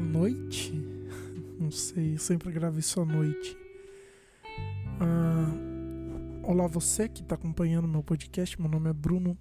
noite. Não sei, eu sempre gravo isso à noite. Ah, olá, você que está acompanhando meu podcast. Meu nome é Bruno.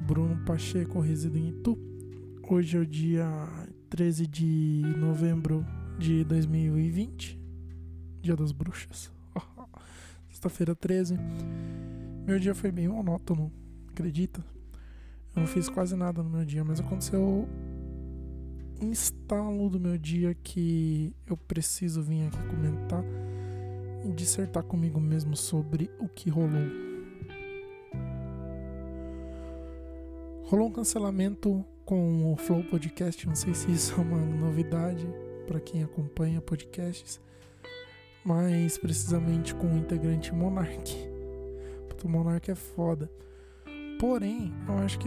Bruno Pacheco, resido em Itu. Hoje é o dia 13 de novembro de 2020, Dia das Bruxas. Sexta-feira 13. Meu dia foi bem monótono, acredita? Eu não fiz quase nada no meu dia, mas aconteceu um estalo do meu dia que eu preciso vir aqui comentar e dissertar comigo mesmo sobre o que rolou. Rolou um cancelamento com o Flow Podcast, não sei se isso é uma novidade para quem acompanha podcasts, mas precisamente com o integrante Monark. O Monark é foda. Porém, eu acho que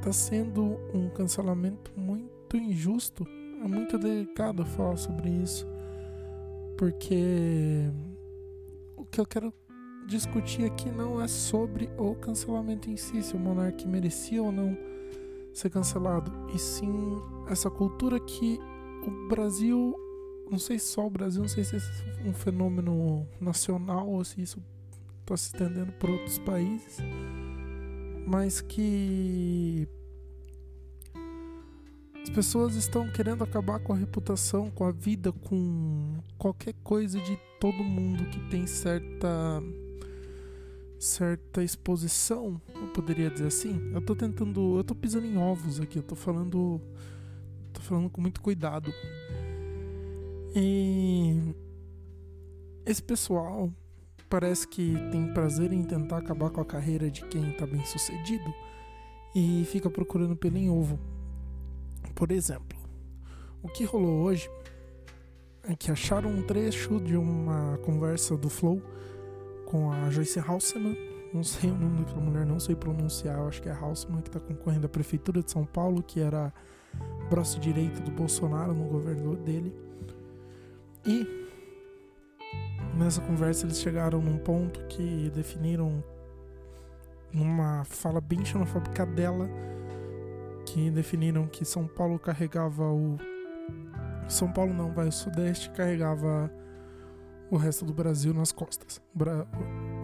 tá sendo um cancelamento muito injusto. É muito delicado falar sobre isso. Porque o que eu quero discutir aqui não é sobre o cancelamento em si, se o monarca merecia ou não ser cancelado, e sim essa cultura que o Brasil, não sei só o Brasil, não sei se é um fenômeno nacional ou se isso está se estendendo para outros países mas que as pessoas estão querendo acabar com a reputação, com a vida, com qualquer coisa de todo mundo que tem certa certa exposição, eu poderia dizer assim. Eu tô tentando, eu tô pisando em ovos aqui, eu tô falando tô falando com muito cuidado. E esse pessoal parece que tem prazer em tentar acabar com a carreira de quem está bem sucedido e fica procurando pelo em ovo. Por exemplo, o que rolou hoje é que acharam um trecho de uma conversa do Flow com a Joyce Halseman. Não sei o nome daquela mulher, não sei pronunciar, acho que é Halseman que está concorrendo à Prefeitura de São Paulo, que era braço direito do Bolsonaro no governo dele. E Nessa conversa eles chegaram num ponto que definiram numa fala bem xenofóbica dela que definiram que São Paulo carregava o São Paulo não, vai o Sudeste carregava o resto do Brasil nas costas.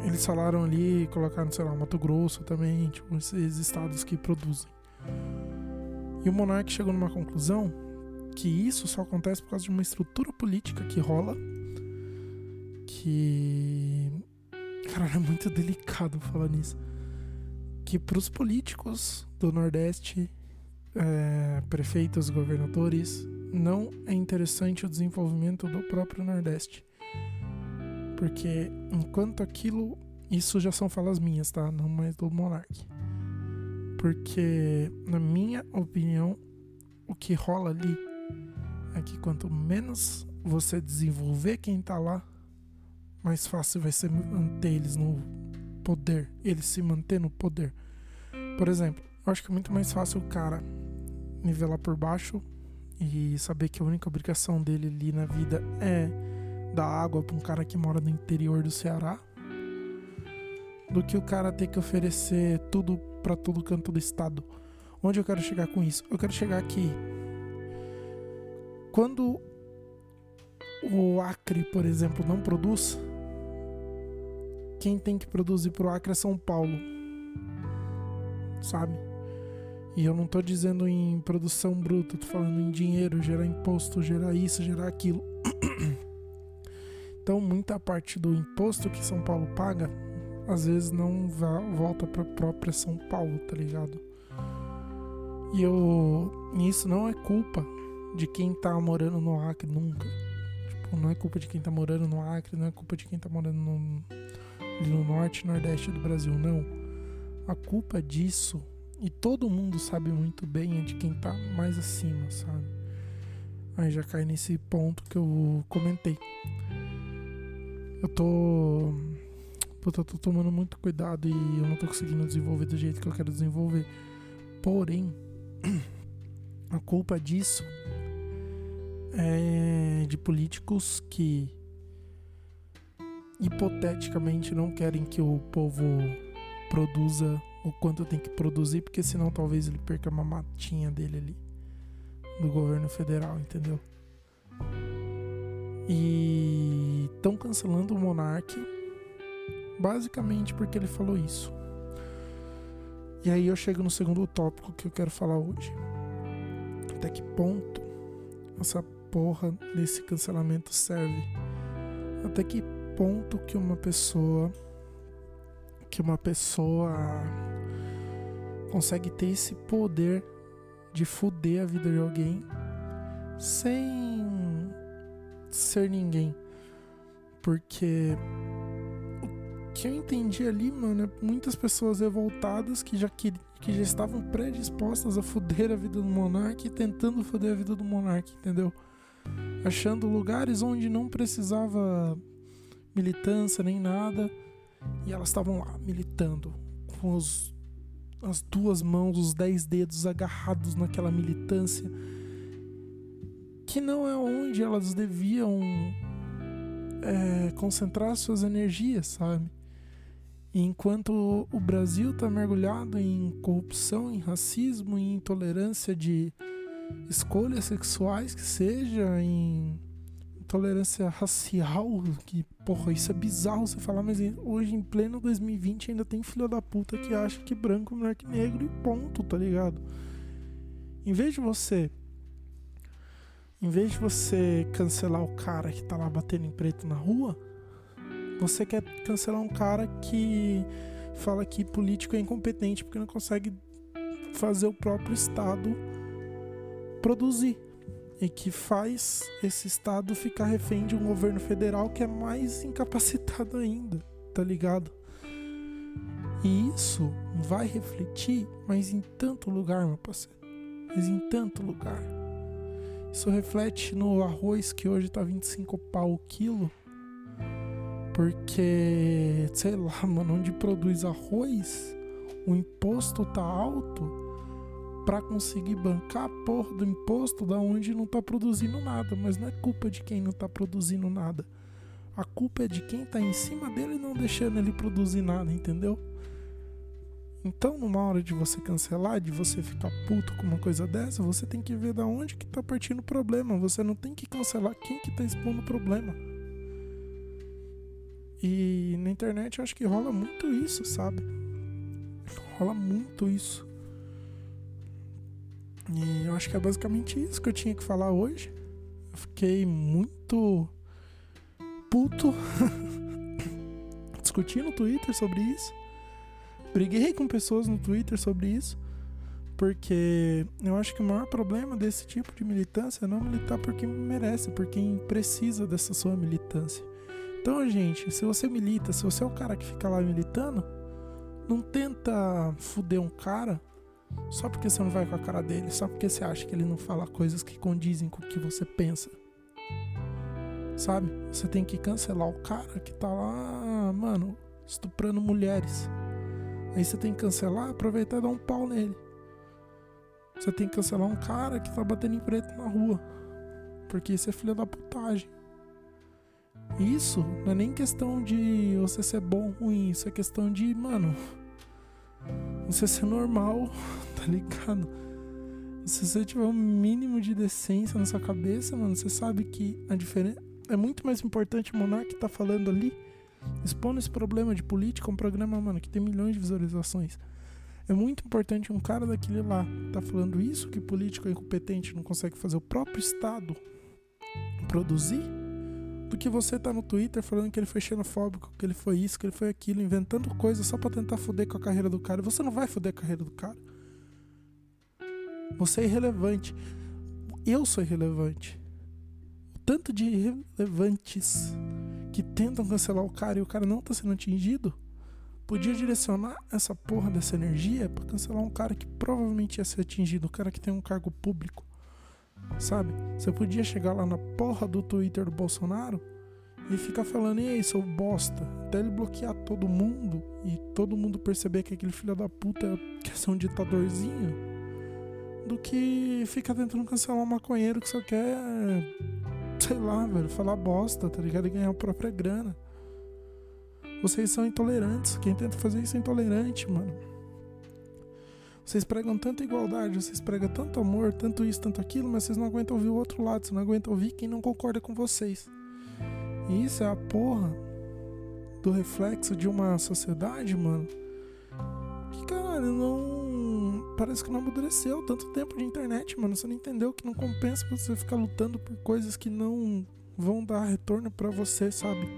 Eles falaram ali, colocaram, sei lá, Mato Grosso também, tipo, esses estados que produzem. E o monarca chegou numa conclusão que isso só acontece por causa de uma estrutura política que rola que. Cara, é muito delicado falar nisso. Que para os políticos do Nordeste, é, prefeitos, governadores, não é interessante o desenvolvimento do próprio Nordeste. Porque enquanto aquilo. Isso já são falas minhas, tá? Não mais do Monark. Porque, na minha opinião, o que rola ali é que quanto menos você desenvolver quem tá lá, mais fácil vai ser manter eles no poder, eles se manter no poder. Por exemplo, eu acho que é muito mais fácil o cara nivelar por baixo e saber que a única obrigação dele ali na vida é dar água para um cara que mora no interior do Ceará, do que o cara ter que oferecer tudo para todo canto do estado. Onde eu quero chegar com isso? Eu quero chegar aqui. Quando o Acre, por exemplo, não produz, quem tem que produzir pro Acre é São Paulo. Sabe? E eu não tô dizendo em produção bruta, tô falando em dinheiro, gerar imposto, gerar isso, gerar aquilo. Então, muita parte do imposto que São Paulo paga, às vezes não volta para própria São Paulo, tá ligado? E eu, isso não é culpa de quem tá morando no Acre nunca. Tipo, não é culpa de quem tá morando no Acre, não é culpa de quem tá morando no, no norte nordeste do Brasil, não. A culpa disso, e todo mundo sabe muito bem, é de quem tá mais acima, sabe? Aí já cai nesse ponto que eu comentei. Eu tô. Puta, eu tô tomando muito cuidado e eu não tô conseguindo desenvolver do jeito que eu quero desenvolver. Porém, a culpa disso é de políticos que hipoteticamente não querem que o povo produza o quanto tem que produzir, porque senão talvez ele perca uma matinha dele ali. do governo federal, entendeu? E estão cancelando o Monark basicamente porque ele falou isso. E aí eu chego no segundo tópico que eu quero falar hoje. Até que ponto essa porra desse cancelamento serve? Até que ponto que uma pessoa que uma pessoa consegue ter esse poder de fuder a vida de alguém sem ser ninguém. Porque o que eu entendi ali, mano, é muitas pessoas revoltadas que já, que, que já estavam predispostas a fuder a vida do monarca tentando fuder a vida do monarca, entendeu? Achando lugares onde não precisava militância nem nada e elas estavam lá militando com os, as duas mãos, os dez dedos agarrados naquela militância que não é onde elas deviam é, concentrar suas energias, sabe? Enquanto o Brasil está mergulhado em corrupção, em racismo, em intolerância de escolhas sexuais que seja, em intolerância racial, que porra, isso é bizarro você falar, mas hoje em pleno 2020 ainda tem filho da puta que acha que branco é melhor que negro e ponto, tá ligado? Em vez de você em vez de você cancelar o cara que tá lá batendo em preto na rua, você quer cancelar um cara que fala que político é incompetente porque não consegue fazer o próprio Estado produzir. E que faz esse Estado ficar refém de um governo federal que é mais incapacitado ainda, tá ligado? E isso vai refletir, mas em tanto lugar, meu parceiro. Mas em tanto lugar. Isso reflete no arroz que hoje tá 25 pau o quilo. Porque, sei lá, mano, onde produz arroz, o imposto tá alto para conseguir bancar a porra do imposto da onde não tá produzindo nada. Mas não é culpa de quem não tá produzindo nada. A culpa é de quem tá em cima dele não deixando ele produzir nada, entendeu? Então, numa hora de você cancelar, de você ficar puto com uma coisa dessa, você tem que ver da onde que tá partindo o problema. Você não tem que cancelar quem que tá expondo o problema. E na internet eu acho que rola muito isso, sabe? Rola muito isso. E eu acho que é basicamente isso que eu tinha que falar hoje. Eu fiquei muito puto discutindo no Twitter sobre isso briguei com pessoas no Twitter sobre isso, porque eu acho que o maior problema desse tipo de militância é não militar por quem merece, por quem precisa dessa sua militância. Então, gente, se você milita, se você é o cara que fica lá militando, não tenta fuder um cara só porque você não vai com a cara dele, só porque você acha que ele não fala coisas que condizem com o que você pensa. Sabe? Você tem que cancelar o cara que tá lá, mano, estuprando mulheres. Aí você tem que cancelar, aproveitar e dar um pau nele. Você tem que cancelar um cara que tá batendo em preto na rua. Porque isso é filha da putagem. Isso não é nem questão de você ser bom ou ruim. Isso é questão de, mano. Você ser normal, tá ligado? Se você tiver um mínimo de decência na sua cabeça, mano, você sabe que a diferença. É muito mais importante o monarca que tá falando ali expondo esse problema de política, um programa, mano, que tem milhões de visualizações. É muito importante um cara daquele lá tá falando isso, que político é incompetente, não consegue fazer o próprio Estado produzir, do que você tá no Twitter falando que ele foi xenofóbico, que ele foi isso, que ele foi aquilo, inventando coisas só para tentar foder com a carreira do cara. Você não vai foder a carreira do cara. Você é irrelevante. Eu sou irrelevante. O tanto de irrelevantes que tentam cancelar o cara e o cara não tá sendo atingido, podia direcionar essa porra dessa energia para cancelar um cara que provavelmente ia ser atingido, o cara que tem um cargo público. Sabe? Você podia chegar lá na porra do Twitter do Bolsonaro e ficar falando, ei, seu bosta, até ele bloquear todo mundo e todo mundo perceber que aquele filho da puta quer ser um ditadorzinho, do que ficar tentando cancelar um maconheiro que só quer sei lá, velho, falar bosta, tá ligado? E ganhar a própria grana. Vocês são intolerantes. Quem tenta fazer isso é intolerante, mano. Vocês pregam tanta igualdade, vocês pregam tanto amor, tanto isso, tanto aquilo, mas vocês não aguentam ouvir o outro lado, vocês não aguentam ouvir quem não concorda com vocês. E isso é a porra do reflexo de uma sociedade, mano. Que, caralho, não. Parece que não amadureceu tanto tempo de internet, mano. Você não entendeu que não compensa você ficar lutando por coisas que não vão dar retorno para você, sabe?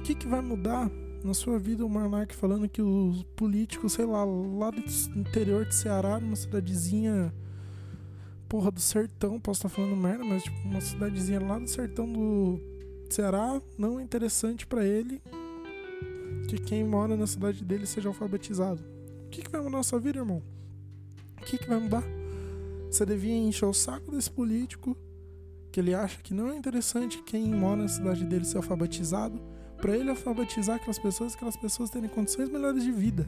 O que, que vai mudar na sua vida o Monark falando que os políticos, sei lá, lá do interior de Ceará, numa cidadezinha, porra, do sertão, posso estar falando merda, mas tipo, uma cidadezinha lá do sertão do Ceará, não é interessante para ele que quem mora na cidade dele seja alfabetizado. O que, que vai mudar na sua vida, irmão? O que, que vai mudar? Você devia encher o saco desse político que ele acha que não é interessante quem mora na cidade dele ser alfabetizado para ele alfabetizar aquelas pessoas, aquelas pessoas terem condições melhores de vida.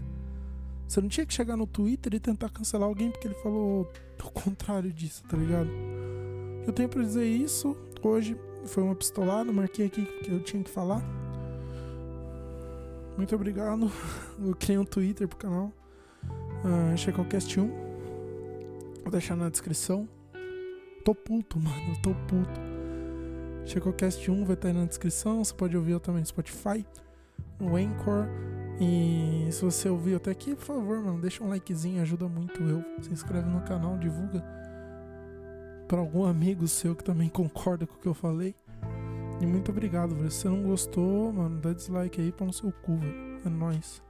Você não tinha que chegar no Twitter e tentar cancelar alguém porque ele falou o contrário disso, tá ligado? Eu tenho para dizer isso. Hoje foi uma pistolada, marquei aqui que eu tinha que falar. Muito obrigado. Eu criei um Twitter pro canal. Uh, Checocast 1. Vou deixar na descrição. Tô puto, mano. Tô puto. Checocast 1 vai estar aí na descrição. Você pode ouvir também no Spotify, no Anchor. E se você ouviu até aqui, por favor, mano, deixa um likezinho, ajuda muito eu. Se inscreve no canal, divulga para algum amigo seu que também concorda com o que eu falei. E muito obrigado, velho. Se você não gostou, mano, dá dislike aí pra no seu cu, velho. É nóis.